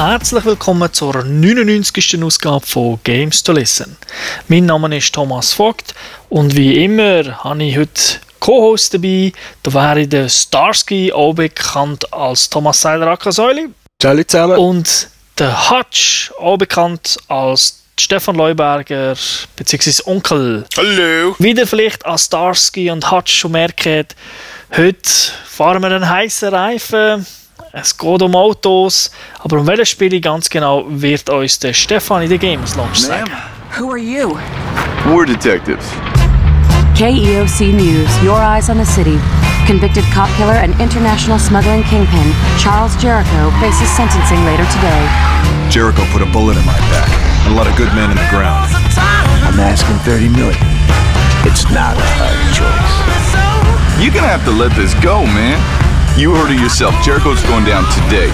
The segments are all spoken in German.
Herzlich willkommen zur 99. Ausgabe von Games to Listen. Mein Name ist Thomas Vogt und wie immer habe ich heute Co-Host dabei. Da wäre der Starsky, auch bekannt als Thomas Seiler Akasäuli. Hallo zusammen. Und der Hutch, auch bekannt als Stefan Leuberger bzw. Onkel. Hallo. Wieder vielleicht als Starsky und Hutch schon merken, heute fahren wir einen heißen Reifen. Es geht um Autos, aber um welches Spiel ganz genau wird uns der Stefan in der Games Launch sagen. Who are you? War detectives. KEOC News, your eyes on the city. Convicted cop killer and international smuggling kingpin, Charles Jericho, faces sentencing later today. Jericho put a bullet in my back and let a good man in the ground. I'm asking 30 million. It's not a hard choice. You're gonna have to let this go, man. You heard it yourself. Jericho's going down today.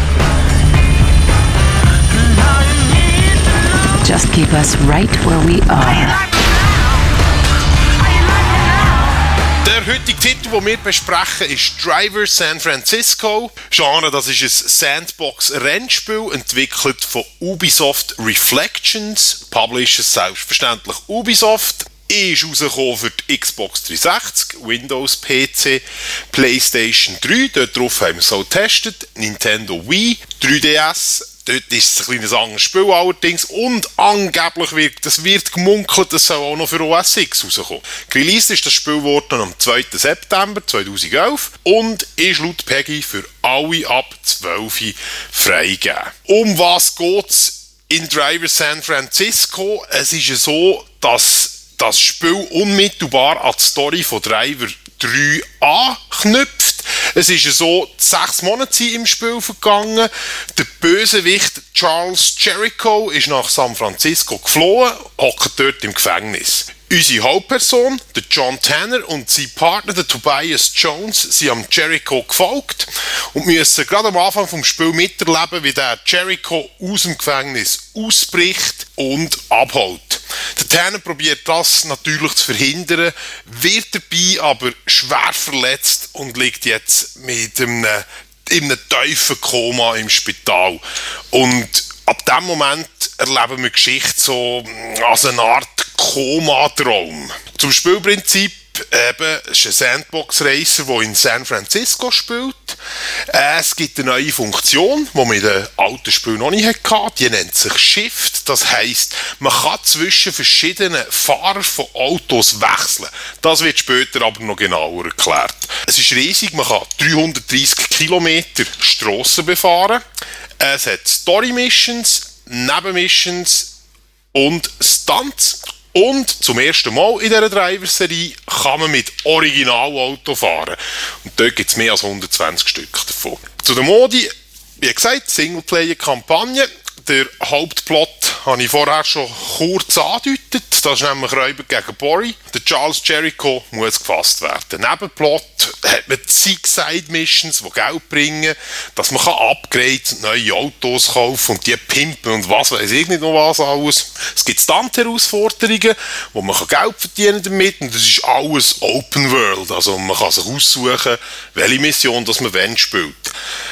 Just keep us right where we are. Der heutige Titel, den wir besprechen, ist Driver San Francisco. Genre, das ist ein Sandbox-Rennspiel, entwickelt von Ubisoft Reflections. Publisher selbstverständlich Ubisoft. Ist rausgekommen für die Xbox 360, Windows PC, PlayStation 3, dort drauf haben wir es auch getestet, Nintendo Wii, 3DS, Dort ist es ein kleines anderes Spiel allerdings und angeblich wird, es wird gemunkelt, es soll auch noch für OS X rauskommen. Released ist das Spiel worden am 2. September 2011 und ist laut Peggy für alle ab 12 freigegeben. Um was geht es in Driver San Francisco? Es ist so, dass das Spiel unmittelbar an die Story von Driver 3 anknüpft. Es ist so, sechs Monate im Spiel vergangen. Der Bösewicht Charles Jericho ist nach San Francisco geflohen, hockt dort im Gefängnis. Unsere Hauptperson, der John Tanner und sein Partner, der Tobias Jones, sind am Jericho gefolgt und müssen gerade am Anfang vom Spiel miterleben, wie der Jericho aus dem Gefängnis ausbricht und abhaut. Der Tanner probiert das natürlich zu verhindern, wird dabei aber schwer verletzt und liegt jetzt mit einem, in einem tiefen Koma im Spital. Und ab dem Moment erleben wir Geschichte so als eine Art Koma-Traum. Zum Spielprinzip eben, ist ein Sandbox-Racer, der in San Francisco spielt. Es gibt eine neue Funktion, die man in den alten Spielen noch nicht hatte. Die nennt sich Shift. Das heisst, man kann zwischen verschiedenen Fahrern von Autos wechseln. Das wird später aber noch genauer erklärt. Es ist riesig, man kann 330 Kilometer Strassen befahren. Es hat Story-Missions, Nebenmissions und Stunts. Und zum ersten Mal in dieser Driver-Serie kann man mit Originalauto fahren. Und dort gibt es mehr als 120 Stück davon. Zu der Modi, wie gesagt, Singleplayer-Kampagne. Der Hauptplot habe ich vorher schon kurz angedeutet. Das ist nämlich Räuber gegen Bori. Der Charles Jericho muss gefasst werden. Nebenplot hat man zig Side-Missions, die Geld bringen, dass man Upgrades und neue Autos kaufen und die pimpen und was weiß ich nicht noch was alles. Es gibt Stunt-Herausforderungen, wo man Geld verdienen damit und das ist alles Open World. Also man kann sich aussuchen, welche Mission das man wenn spielt.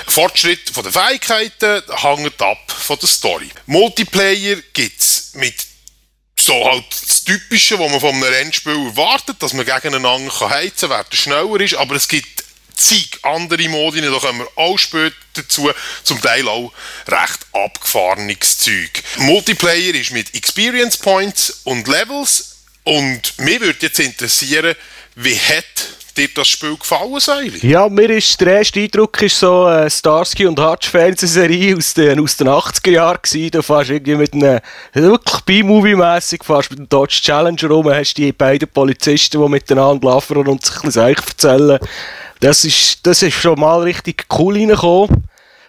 Fortschritt von den Fähigkeiten hängt ab von der Story. Multiplayer gibt es mit so halt das Typische, was man von einem Rennspiel erwartet, dass man gegeneinander kann heizen kann, wer schneller ist, aber es gibt zig andere Modi, da kommen wir auch später dazu, zum Teil auch recht abgefahrenes Zeug. Multiplayer ist mit Experience Points und Levels. Und mich würde jetzt interessieren, wie hat dir das Spiel gefallen, Seili? Ja, mir ist der erste Eindruck ist so eine Starsky und Hutch Fernsehserie aus den, aus den 80er Jahren gewesen. Du fährst irgendwie mit einem, wirklich B-Movie-mässig, fährst mit einem Dodge Challenger rum, hast die beiden Polizisten, die miteinander laufen und sich ein bisschen erzählen. Das ist, das ist schon mal richtig cool reingekommen.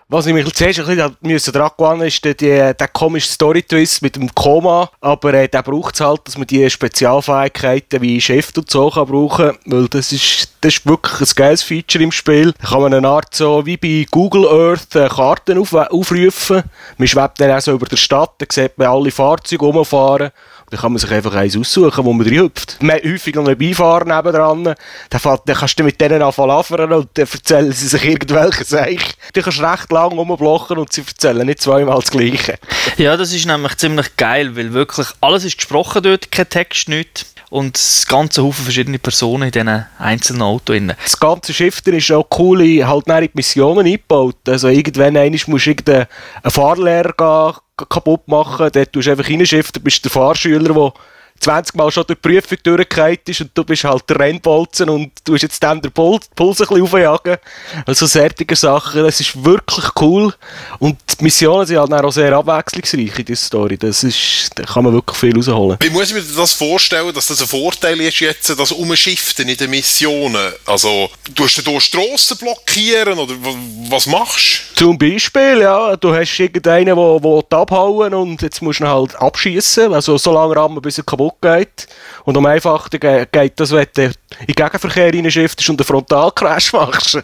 Was ich mich zuerst ein bisschen müssen dran gewöhnen ist der, der, komische Story-Twist mit dem Koma, aber äh, der braucht es halt, dass man die Spezialfähigkeiten wie Chef und so kann brauchen, weil das ist, das ist wirklich ein geiles Feature im Spiel. Da kann man eine Art so wie bei Google Earth äh, Karten auf, aufrufen. Man schwebt dann auch so über der Stadt, da sieht man alle Fahrzeuge rumfahren Dann kann man sich einfach eins aussuchen, wo man reinhüpft. Man häufig noch einen Beifahrer nebendran. Dann, fährt, dann kannst du mit denen anfangen und dann erzählen sie sich irgendwelche Sachen. Du kannst recht lang rumblocken und sie erzählen nicht zweimal das Gleiche. Ja, das ist nämlich ziemlich geil, weil wirklich alles ist gesprochen dort, kein Text, nichts. Und das ganze Haufen verschiedene Personen in diesen einzelnen Autos. Das ganze Schiff ist auch coole halt in die Missionen eingebaut. Also irgendwann einmal musst du irgendeinen Fahrlehrer kaputt machen, dort tust du einfach reinschiffen, du bist der Fahrschüler, der 20 Mal schon durch die Prüfung durchgefallen ist und du bist halt der Rennbolzen und du hast jetzt dann den Puls, ein bisschen aufjagen. Also solche Sachen, das ist wirklich cool. Und die Missionen sind halt auch sehr abwechslungsreich in dieser Story. Das ist, da kann man wirklich viel rausholen. Wie muss ich mir das vorstellen, dass das ein Vorteil ist jetzt, das Umschiften in den Missionen? Also, du da Strassen blockieren oder was machst du? Zum Beispiel, ja, du hast irgendeinen, der, der abhauen und jetzt musst du ihn halt abschießen. Also so lange rammen, bis er kaputt geht. Und am einfachsten geht das, wenn du in den Gegenverkehr reinschiftest und einen Frontalcrash machst.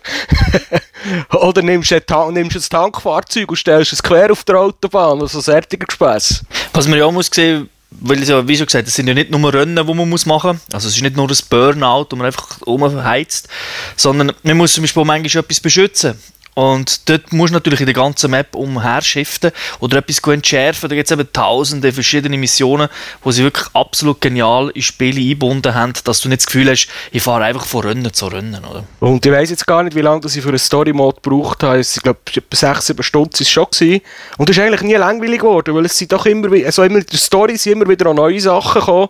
Oder nimmst du, ein, nimmst ein Tankfahrzeug und stellst es quer auf der Autobahn. Also fertiger Gespäss. Was man ja auch muss sehen weil ja, wie schon gesagt, es sind ja nicht nur Rennen, die man muss machen muss. Also es ist nicht nur ein Burnout, wo man einfach umheizt, sondern man muss zum Beispiel manchmal etwas beschützen. Und dort musst du natürlich in der ganzen Map umherschiften oder etwas entschärfen. Da gibt es eben tausende verschiedene Missionen, wo sie wirklich absolut genial in Spiele eingebunden haben, dass du nicht das Gefühl hast, ich fahre einfach von Rennen zu Rennen. Oder? Und ich weiß jetzt gar nicht, wie lange ich für einen Story-Mode gebraucht habe. Ich glaube, etwa 6, 7 Stunden war es schon. Gewesen. Und es ist eigentlich nie langweilig geworden, weil es sind doch immer, also immer Story sind immer wieder neue Sachen gekommen.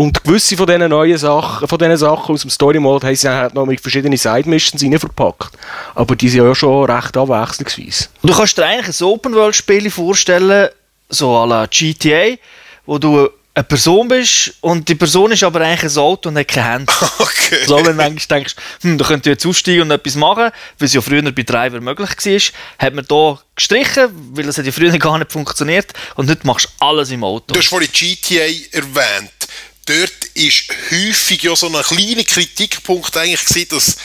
Und gewisse von diesen neuen Sachen, von diesen Sachen aus dem Story Mode haben sie halt noch mit verschiedenen Side Missions verpackt. Aber die sind ja schon recht abwechslungsweise. Du kannst dir eigentlich ein Open World Spiel vorstellen, so à la GTA, wo du eine Person bist und die Person ist aber eigentlich ein Auto und hat keine Hände. Okay. So, wenn du manchmal denkst, hm, da könnt ihr jetzt aussteigen und etwas machen, weil es ja früher bei Driver möglich war, hat man hier gestrichen, weil das hat ja früher gar nicht funktioniert und heute machst du alles im Auto. Du hast vorhin GTA erwähnt dort ist häufig ja so ein kleiner Kritikpunkt eigentlich gewesen, dass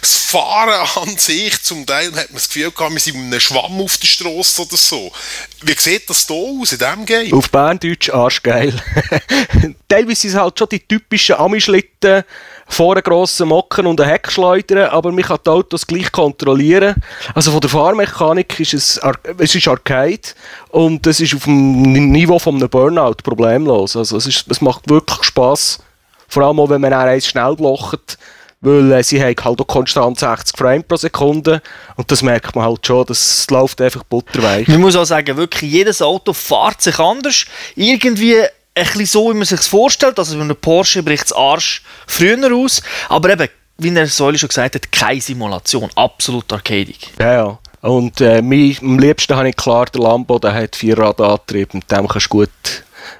das Fahren an sich zum Teil hat man das Gefühl gehabt, wir sind mit einem Schwamm auf der Straße oder so. Wie sieht das hier aus in diesem Game? Auf Berndeutsch arschgeil. Teilweise sind es halt schon die typischen Amischlitten, vorne grossen Mocken und einen Heck schleudern, aber man kann die Autos gleich kontrollieren. Also von der Fahrmechanik ist es, es ist Arcade und es ist auf dem Niveau von einem Burnout problemlos. Also es, ist, es macht wirklich Spass, vor allem auch, wenn man eins schnell blockt, weil äh, sie haben halt auch konstant 60 Frames pro Sekunde und das merkt man halt schon, das läuft einfach butterweich. Man muss auch sagen, wirklich jedes Auto fährt sich anders. Irgendwie ein bisschen so, wie man sich vorstellt. Also, ein Porsche bricht das Arsch früher aus. Aber eben, wie der Säule schon gesagt hat, keine Simulation. Absolut arcadig. Ja, ja. Und äh, mein, am liebsten habe ich klar den Lambo, der hat vier Radantrieb und dem kannst du gut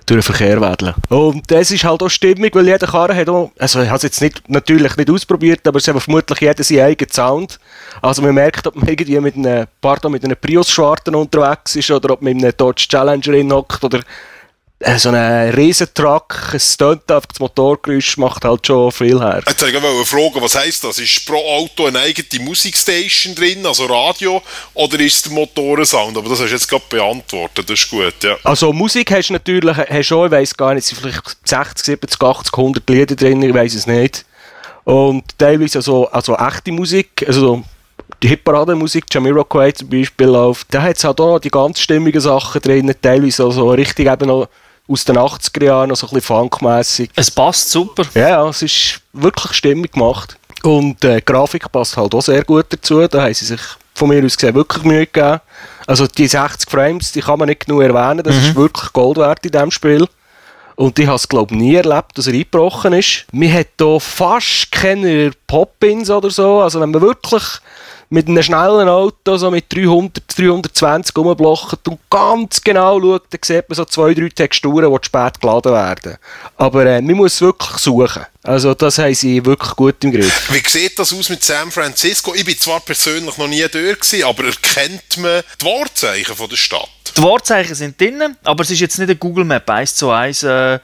durch den Verkehr wedeln. Und das ist halt auch stimmig, weil jeder Karre hat auch, also ich habe es jetzt nicht, natürlich nicht ausprobiert, aber es hat vermutlich jeder seinen eigenen Sound. Also man merkt, ob man irgendwie mit einem, pardon, mit einem Prius-Schwarten unterwegs ist oder ob man mit einem Dodge Challenger hockt oder so ein Riesentruck, ein Stunt auf das Motorgeräusch macht halt schon viel her. Jetzt wollte ich fragen, was heisst das? Ist pro Auto eine eigene Musikstation drin, also Radio, oder ist es der Motorensound? Aber das hast du jetzt gerade beantwortet, das ist gut, ja. Also Musik hast du natürlich, hast schon, ich weiss gar nicht, es sind vielleicht 60, 70, 80, 100 Lieder drin, ich weiss es nicht. Und teilweise also, also echte Musik, also die Hitparadenmusik, Jamiroquai zum Beispiel läuft, da hat es halt auch noch die ganz stimmigen Sachen drin, teilweise also richtig eben noch aus den 80er Jahren, so ein bisschen funkmässig. Es passt super. Ja, ja, es ist wirklich stimmig gemacht. Und äh, die Grafik passt halt auch sehr gut dazu. Da haben sie sich von mir aus gesehen wirklich Mühe gegeben. Also die 60 Frames, die kann man nicht genug erwähnen. Das mhm. ist wirklich Gold wert in diesem Spiel. Und ich habe es, glaube ich, nie erlebt, dass er eingebrochen ist. Man hat hier fast keine Pop-Ins oder so. Also wenn man wirklich mit einem schnellen Auto, so mit 300, 320 rumblocht und ganz genau schaut, dann sieht man so zwei, drei Texturen, die spät geladen werden. Aber äh, man muss wirklich suchen. Also das haben sie wirklich gut im Griff. Wie sieht das aus mit San Francisco? Ich bin zwar persönlich noch nie dort gewesen, aber erkennt man die Wahrzeichen von der Stadt? Die Wahrzeichen sind drin, aber es ist jetzt nicht eine Google Map 1 zu 1 äh,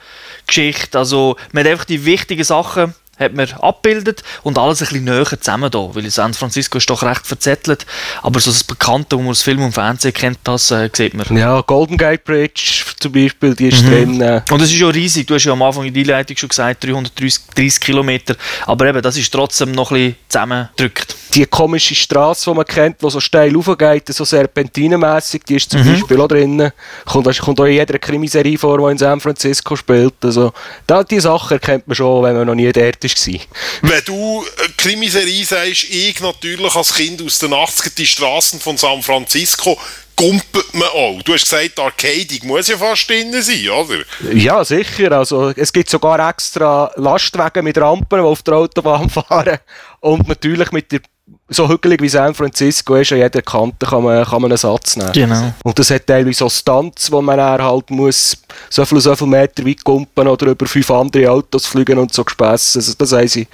Geschichte. Also man hat einfach die wichtigen Sachen hat man abgebildet und alles ein bisschen näher zusammen da, weil San Francisco ist doch recht verzettelt, aber so das Bekannte, wo man aus Film und Fernsehen kennt, das äh, sieht man. Ja, Golden Gate Bridge zum Beispiel, die ist drin. Äh, Und es ist ja riesig, du hast ja am Anfang in der Einleitung schon gesagt, 330 30 Kilometer, aber eben, das ist trotzdem noch ein bisschen zusammengedrückt. die komische Straße, die man kennt, die so steil aufgeht, so serpentinenmässig, die ist zum Mhm. Beispiel auch drin. Kommt, kommt auch in jeder Krimiserie vor, die in San Francisco spielt. Also, da, die Sachen kennt man schon, wenn man noch nie dort war. Wenn du äh, Krimiserie sagst, ich natürlich als Kind aus den 80ern die Straßen von San Francisco, gumpelt man auch. Du hast gesagt, Arcade muss ja fast drin sein, oder? Ja, sicher. Also, es gibt sogar extra Lastwagen mit Rampen, die auf der Autobahn fahren. Und natürlich mit der so hügelig wie San Francisco ist, an jeder Kante kann man, kann man einen Satz nehmen. Genau. Und das hat teilweise so Stunts, wo man halt muss so viel, so viel Meter weit kumpen oder über fünf andere Autos fliegen und so Gespässe. Also das haben sie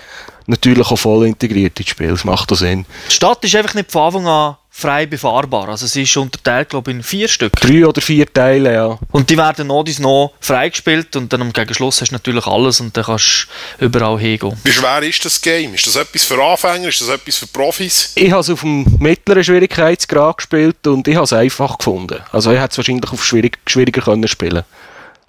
natürlich auch voll integriert ins Spiel. Das macht auch Sinn. Die Stadt ist einfach nicht von Anfang an frei befahrbar, also sie ist unterteilt, glaube ich, in vier Stück. Drei oder vier Teile, ja. Und die werden noch dies noch freigespielt und dann am Gegenschluss hast du natürlich alles und dann kannst du überall hingehen. Wie schwer ist das Game? Ist das etwas für Anfänger? Ist das etwas für Profis? Ich habe es auf dem mittleren Schwierigkeitsgrad gespielt und ich habe es einfach gefunden. Also ich hätte es wahrscheinlich auf schwierig, schwieriger können spielen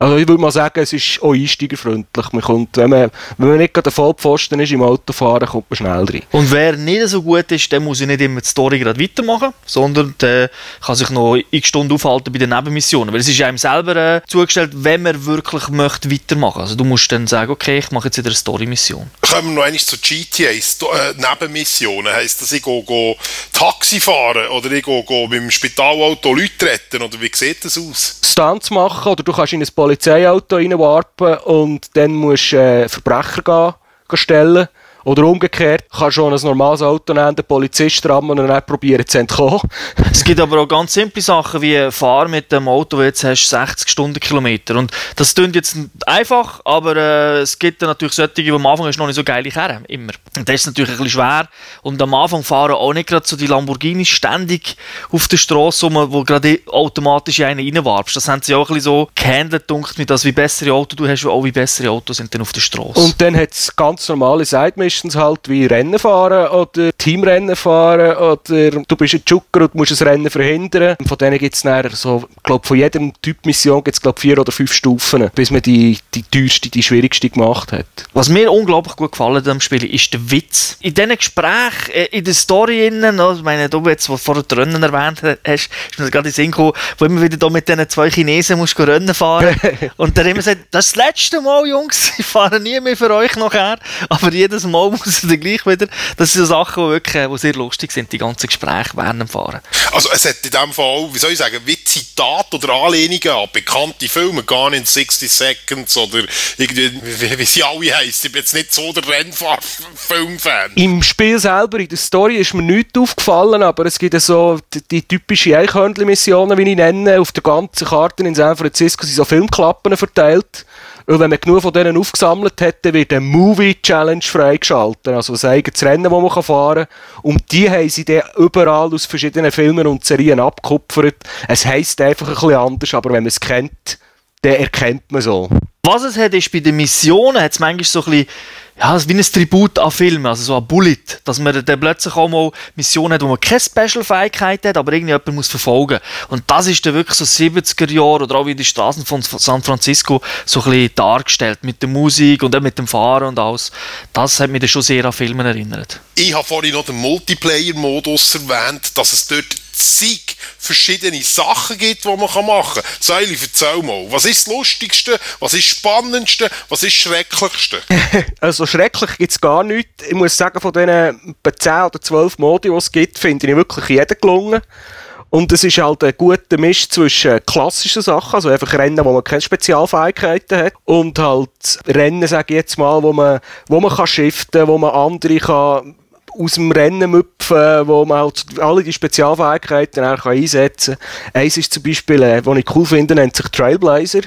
also ich würde mal sagen, es ist auch einsteigerfreundlich. Man kommt, wenn, man, wenn man nicht gerade der Vollpfosten ist im Autofahren, kommt man schnell rein. Und wer nicht so gut ist, der muss ja nicht immer die Story gerade weitermachen, sondern der kann sich noch x Stunden aufhalten bei den Nebenmissionen. Weil es ist ja einem selber äh, zugestellt, wenn man wirklich möchte weitermachen. Also du musst dann sagen, okay, ich mache jetzt wieder eine Story-Mission. Kommen wir noch einmal zu GTAs, Sto- äh, Nebenmissionen. Heisst das, ich gehe, gehe Taxi fahren oder ich gehe, gehe mit dem Spitalauto Leute retten? Oder wie sieht das aus? Stunts machen oder du kannst in ein Polizeiauto reinwarpen und dann musst du äh, Verbrecher gehen, gehen stellen. Oder umgekehrt, kannst du schon ein normales Auto nehmen, den Polizist rammen und dann probieren zu entkommen. Es gibt aber auch ganz simple Sachen wie fahr mit dem Auto, wo jetzt hast 60 Stundenkilometer. Und das klingt jetzt einfach, aber äh, es gibt dann natürlich solche, die am Anfang noch nicht so geile Kerren, immer. Und das ist natürlich ein bisschen schwer. Und am Anfang fahren auch nicht gerade so die Lamborghinis ständig auf der Straße rum, wo gerade automatisch in einen reinwarfst. Das haben sie auch ein bisschen so gehandelt, dunkt mir das, wie bessere Autos du hast, auch wie bessere Autos sind dann auf der Straße. Und dann hat es ganz normale Side-Missions halt, wie Rennen fahren oder Teamrennen fahren oder du bist ein Jucker und musst ein Rennen verhindern. Von denen gibt es so, glaub, von jedem Typ Mission gibt es vier oder fünf Stufen, bis man die, die teuerste, die schwierigste gemacht hat. Was mir unglaublich gut gefallen hat am Spiel ist der Witz. In diesen Gesprächen, äh, in der Story innen, no, ich meine, du jetzt, was du vorher die Rennen erwähnt hast, ist mir gerade in den Sinn gekommen, wo immer wieder da mit diesen zwei Chinesen musst du Rennen fahren. und der immer sagt, das ist das letzte Mal, Jungs, ich fahre nie mehr für euch nachher. Aber jedes Mal muss er dann gleich wieder. Das sind so Sachen, wirklich, die sehr lustig sind, die ganzen Gespräche während dem Fahren. Also es hat in dem Fall, auch, wie soll ich sagen, wie Zitat oder Anlehnungen an bekannte Filme, Gone in 60 Seconds oder irgendwie, wie, wie sie alle heißen. Ich bin jetzt nicht so der Rennfahr-Filmfan. Im Spiel selber, in der Story, ist mir nichts aufgefallen, aber es gibt so die, die typischen Eichhörnchen-Missionen, wie ich nenne. Auf der ganzen Karte in San Francisco sind so Filmklappen verteilt. Und wenn man genug von denen aufgesammelt dann wird eine Movie-Challenge freigeschaltet. Also ein eigenes Rennen, das man fahren kann. Und die haben sie dann überall aus verschiedenen Filmen und Serien abgekupfert. Es heisst einfach ein bisschen anders, aber wenn man es kennt, dann erkennt man so. Was es hat, ist bei den Missionen, hat es manchmal so ein bisschen, ja, es ist wie ein Tribut an Filme, also so ein Bullet, dass man dann plötzlich auch mal Missionen hat, wo man keine Special-Fähigkeit hat, aber irgendjemand muss verfolgen. Und das ist dann wirklich so 70er Jahre oder auch wie die Straßen von San Francisco so ein bisschen dargestellt, mit der Musik und auch mit dem Fahren und alles. Das hat mich dann schon sehr an Filme erinnert. Ich habe vorhin noch den Multiplayer-Modus erwähnt, dass es dort zig verschiedene Sachen gibt, die man machen kann. Seili, erzähl mal, was ist das Lustigste, was ist das Spannendste, was ist das Schrecklichste? Also schrecklich gibt es gar nichts. Ich muss sagen, von diesen etwa 10 oder 12 Modi, die es gibt, finde ich wirklich jeden gelungen. Und es ist halt ein guter Misch zwischen klassischen Sachen, also einfach Rennen, wo man keine Spezialfähigkeiten hat, und halt Rennen, sage ich jetzt mal, wo man, wo man kann shiften, wo man andere kann aus dem Rennen müpfen, wo man halt alle die Spezialfähigkeiten kann einsetzen kann. Eins ist zum Beispiel, äh, was ich cool finde, nennt sich Trailblazer.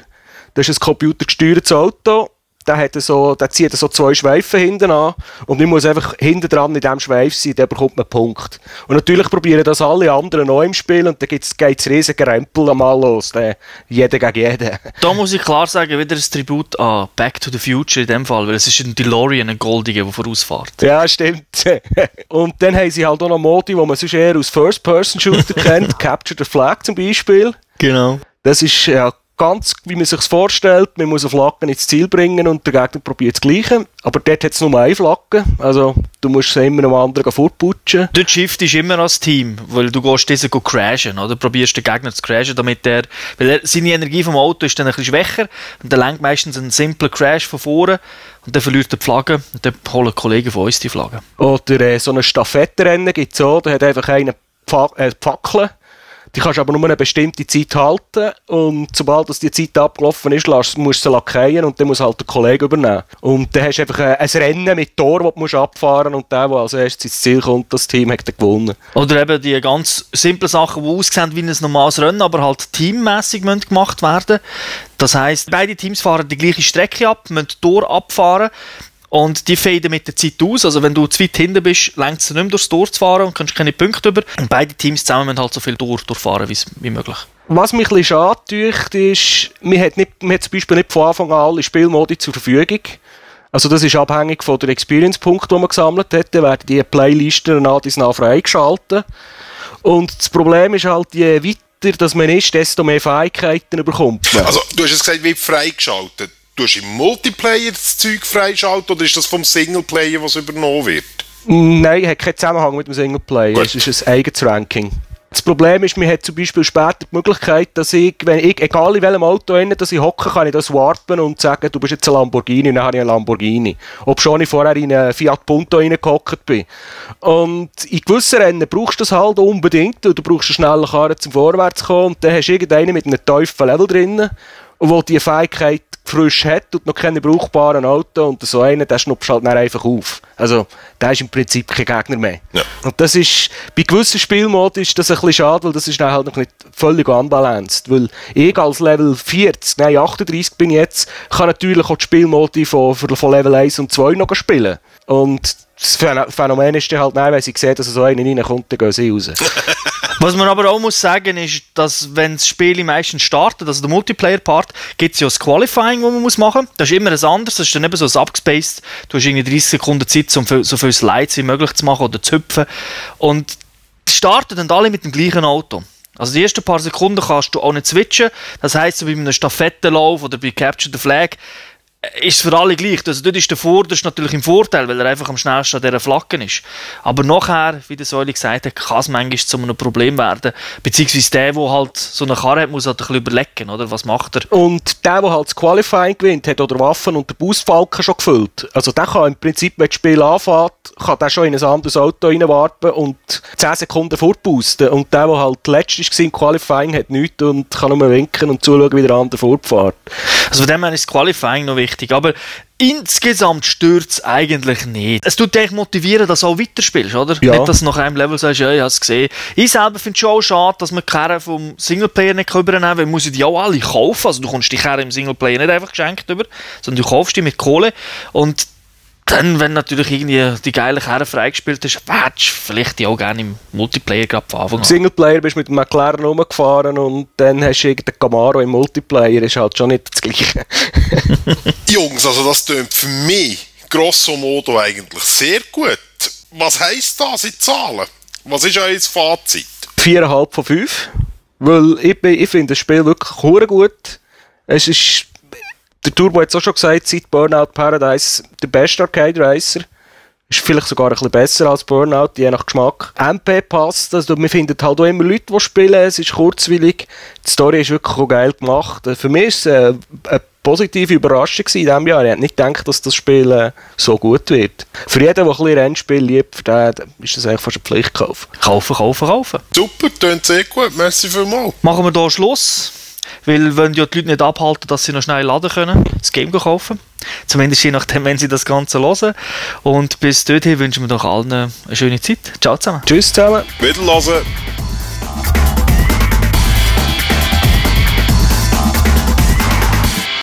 Das ist ein computergesteuertes Auto. Der, hat so, der zieht so zwei Schweifen hinten an und man muss einfach hinten dran in diesem Schweif sein, dann bekommt man einen Punkt. Und natürlich probieren das alle anderen neu im Spiel und dann geht es riesige Rempel einmal los, dann jeder gegen jeden. Da muss ich klar sagen, wieder ein Tribut an Back to the Future in dem Fall, weil es ist ein DeLorean, ein goldiger, der vorausfährt. Ja, stimmt. und dann haben sie halt auch noch Modi, die man sonst eher aus First-Person-Shooter kennt, Capture the Flag zum Beispiel. Genau. Das ist ja ganz, wie man sich vorstellt. Man muss eine Flagge ins Ziel bringen und der Gegner probiert das Gleiche. Aber dort hat es nur eine Flagge. Also, du musst sie immer einem anderen fortputschen. Dort shift ist immer als Team, weil du gehst diesen crashen, oder? Probierst den Gegner zu crashen, damit der, weil er, seine Energie vom Auto ist dann ein bisschen schwächer und der lenkt meistens einen simplen Crash von vorne und dann verliert er die Flagge und dann holen Kollegen von uns die Flagge. Oder äh, so ein Stafettenrennen gibt es auch, da hat einfach einer äh, Fackeln die kannst aber nur eine bestimmte Zeit halten und sobald das die Zeit abgelaufen ist, musst du sie lackieren und dann muss halt der Kollege übernehmen. Und dann hast du einfach ein, ein Rennen mit Tor, das du musst abfahren und der, der als erstes ins Ziel kommt, das Team hat dann gewonnen. Oder eben die ganz simplen Sachen, die aussehen wie ein normales Rennen, aber halt teammäßig gemacht werden. Das heisst, beide Teams fahren die gleiche Strecke ab, müssen Tor abfahren und die faden mit der Zeit aus. Also wenn du zu weit hinten bist, längt es nicht mehr durchs Tor zu fahren und kannst keine Punkte über. Und beide Teams zusammen müssen halt so viel Tor durchfahren wie, möglich. Was mich ein bisschen schade tut, ist, man hat, nicht, man hat zum Beispiel nicht von Anfang an alle Spielmodi zur Verfügung. Also das ist abhängig von der Experience-Punkte, die man gesammelt hat. Dann werden die Playlisten nach dies nach freigeschaltet. Und das Problem ist halt, je weiter dass man ist, desto mehr Fähigkeiten bekommt man. Also du hast es gesagt, wie freigeschaltet du hast im Multiplayer das Zeug freischalten oder ist das vom Singleplayer, was übernommen wird? Nein, hat keinen Zusammenhang mit dem Singleplayer. Es ist ein eigenes Ranking. Das Problem ist, man hat zum Beispiel später die Möglichkeit, dass ich, wenn ich, egal in welchem Auto innen, dass ich hocke, kann ich das warpen und sagen, du bist jetzt ein Lamborghini und dann habe ich einen Lamborghini. Ob schon ich vorher in einen Fiat Punto reingehockt bin. Und in gewissen Rennen brauchst du das halt unbedingt, du brauchst eine schnelle Karre zum Vorwärts kommen und dann hast du irgendeinen mit einem tiefen Level drin, wo die Fähigkeit frisch hat und noch keine brauchbaren Auto und so einen, der schnupft halt dann einfach auf. Also, der ist im Prinzip kein Gegner mehr. Ja. Und das ist, bei gewissen Spielmodi ist das ein bisschen schade, weil das ist dann halt noch nicht völlig unbalanced. Weil ich als Level 40, nein 38 bin ich jetzt, kann natürlich auch die Spielmodi von, von Level 1 und 2 noch spielen. Und das Phänomen ist dann halt, nein, wenn sie sehen, dass so einer reinkommt, dann gehen sie raus. Was man aber auch muss sagen ist, dass wenn das Spiel meistens startet, also der Multiplayer-Part, gibt es ja das Qualifying, das man muss machen muss. Das ist immer ein anderes, das ist dann eben so ein abgespaced. Du hast irgendwie 30 Sekunden Zeit, um so viele Slides wie möglich zu machen oder zu hüpfen. Und die starten dann alle mit dem gleichen Auto. Also die ersten paar Sekunden kannst du auch nicht switchen. Das heisst, so bei einem Stafettenlauf oder bei Capture the Flag, ist es für alle gleich. Also dort ist der Vorderste natürlich im Vorteil, weil er einfach am schnellsten an dieser Flagge ist. Aber nachher, wie der Säule gesagt hat, kann es manchmal zu einem Problem werden. Beziehungsweise der, der halt so eine Karre hat, muss halt ein bisschen überlegen, oder? was macht er. Und der, der halt das Qualifying gewinnt hat oder Waffen und den Boostfalken schon gefüllt, also der kann im Prinzip, wenn das Spiel anfängt, kann der schon in ein anderes Auto reinwarten und 10 Sekunden vorboosten. Und der, der halt letztes war im Qualifying, hat nichts und kann nur winken und zuschauen, wie der andere fortfährt. Also von dem her ist das Qualifying noch wichtig. Aber insgesamt stört es eigentlich nicht. Es tut dich motivieren, dass du auch weiterspielst, oder? Ja. Nicht, dass du nach einem Level sagst, ja, ich habe es gesehen. Ich selber finde es schon auch schade, dass man die Kerne vom Singleplayer nicht übernehmen kann, weil man muss die auch alle kaufen. Also du kommst die Kerne im Singleplayer nicht einfach geschenkt über, sondern du kaufst die mit Kohle. Und dann, wenn natürlich irgendwie die geile Kerne freigespielt ist, hättest du vielleicht die auch gerne im Multiplayer gerade von Anfang an. Singleplayer bist du mit dem McLaren rumgefahren und dann hast du irgendeinen Camaro im Multiplayer, ist halt schon nicht das Gleiche. Jungs, also das klingt für mich grosso modo eigentlich sehr gut. Was heisst das in Zahlen? Was ist euer Fazit? 4,5 von 5. Weil ich, ich finde das Spiel wirklich gut. Es ist der Turbo hat es auch schon gesagt, seit Burnout Paradise der beste Arcade Racer. Ist vielleicht sogar ein bisschen besser als Burnout, je nach Geschmack. MP passt, also wir finden halt auch immer Leute, die spielen, es ist kurzwillig. Die Story ist wirklich auch geil gemacht. Für mich ist es eine, eine positive Überraschung in diesem Jahr. Ich hätte nicht gedacht, dass das Spiel äh, so gut wird. Für jeden, der ein bisschen Rennspiel liebt, für den ist das eigentlich fast eine Pflichtkauf. Kaufen, kaufen, kaufen. Super, klingt sehr gut. Merci vielmals. Machen wir hier Schluss. Weil wenn ja die Leute nicht abhalten, dass sie noch schnell laden können, das Game kaufen. Zumindest je nachdem, wenn sie das Ganze hören. Und bis dorthin wünschen wir doch allen eine schöne Zeit. Ciao zusammen. Tschüss zusammen. Wiederhören.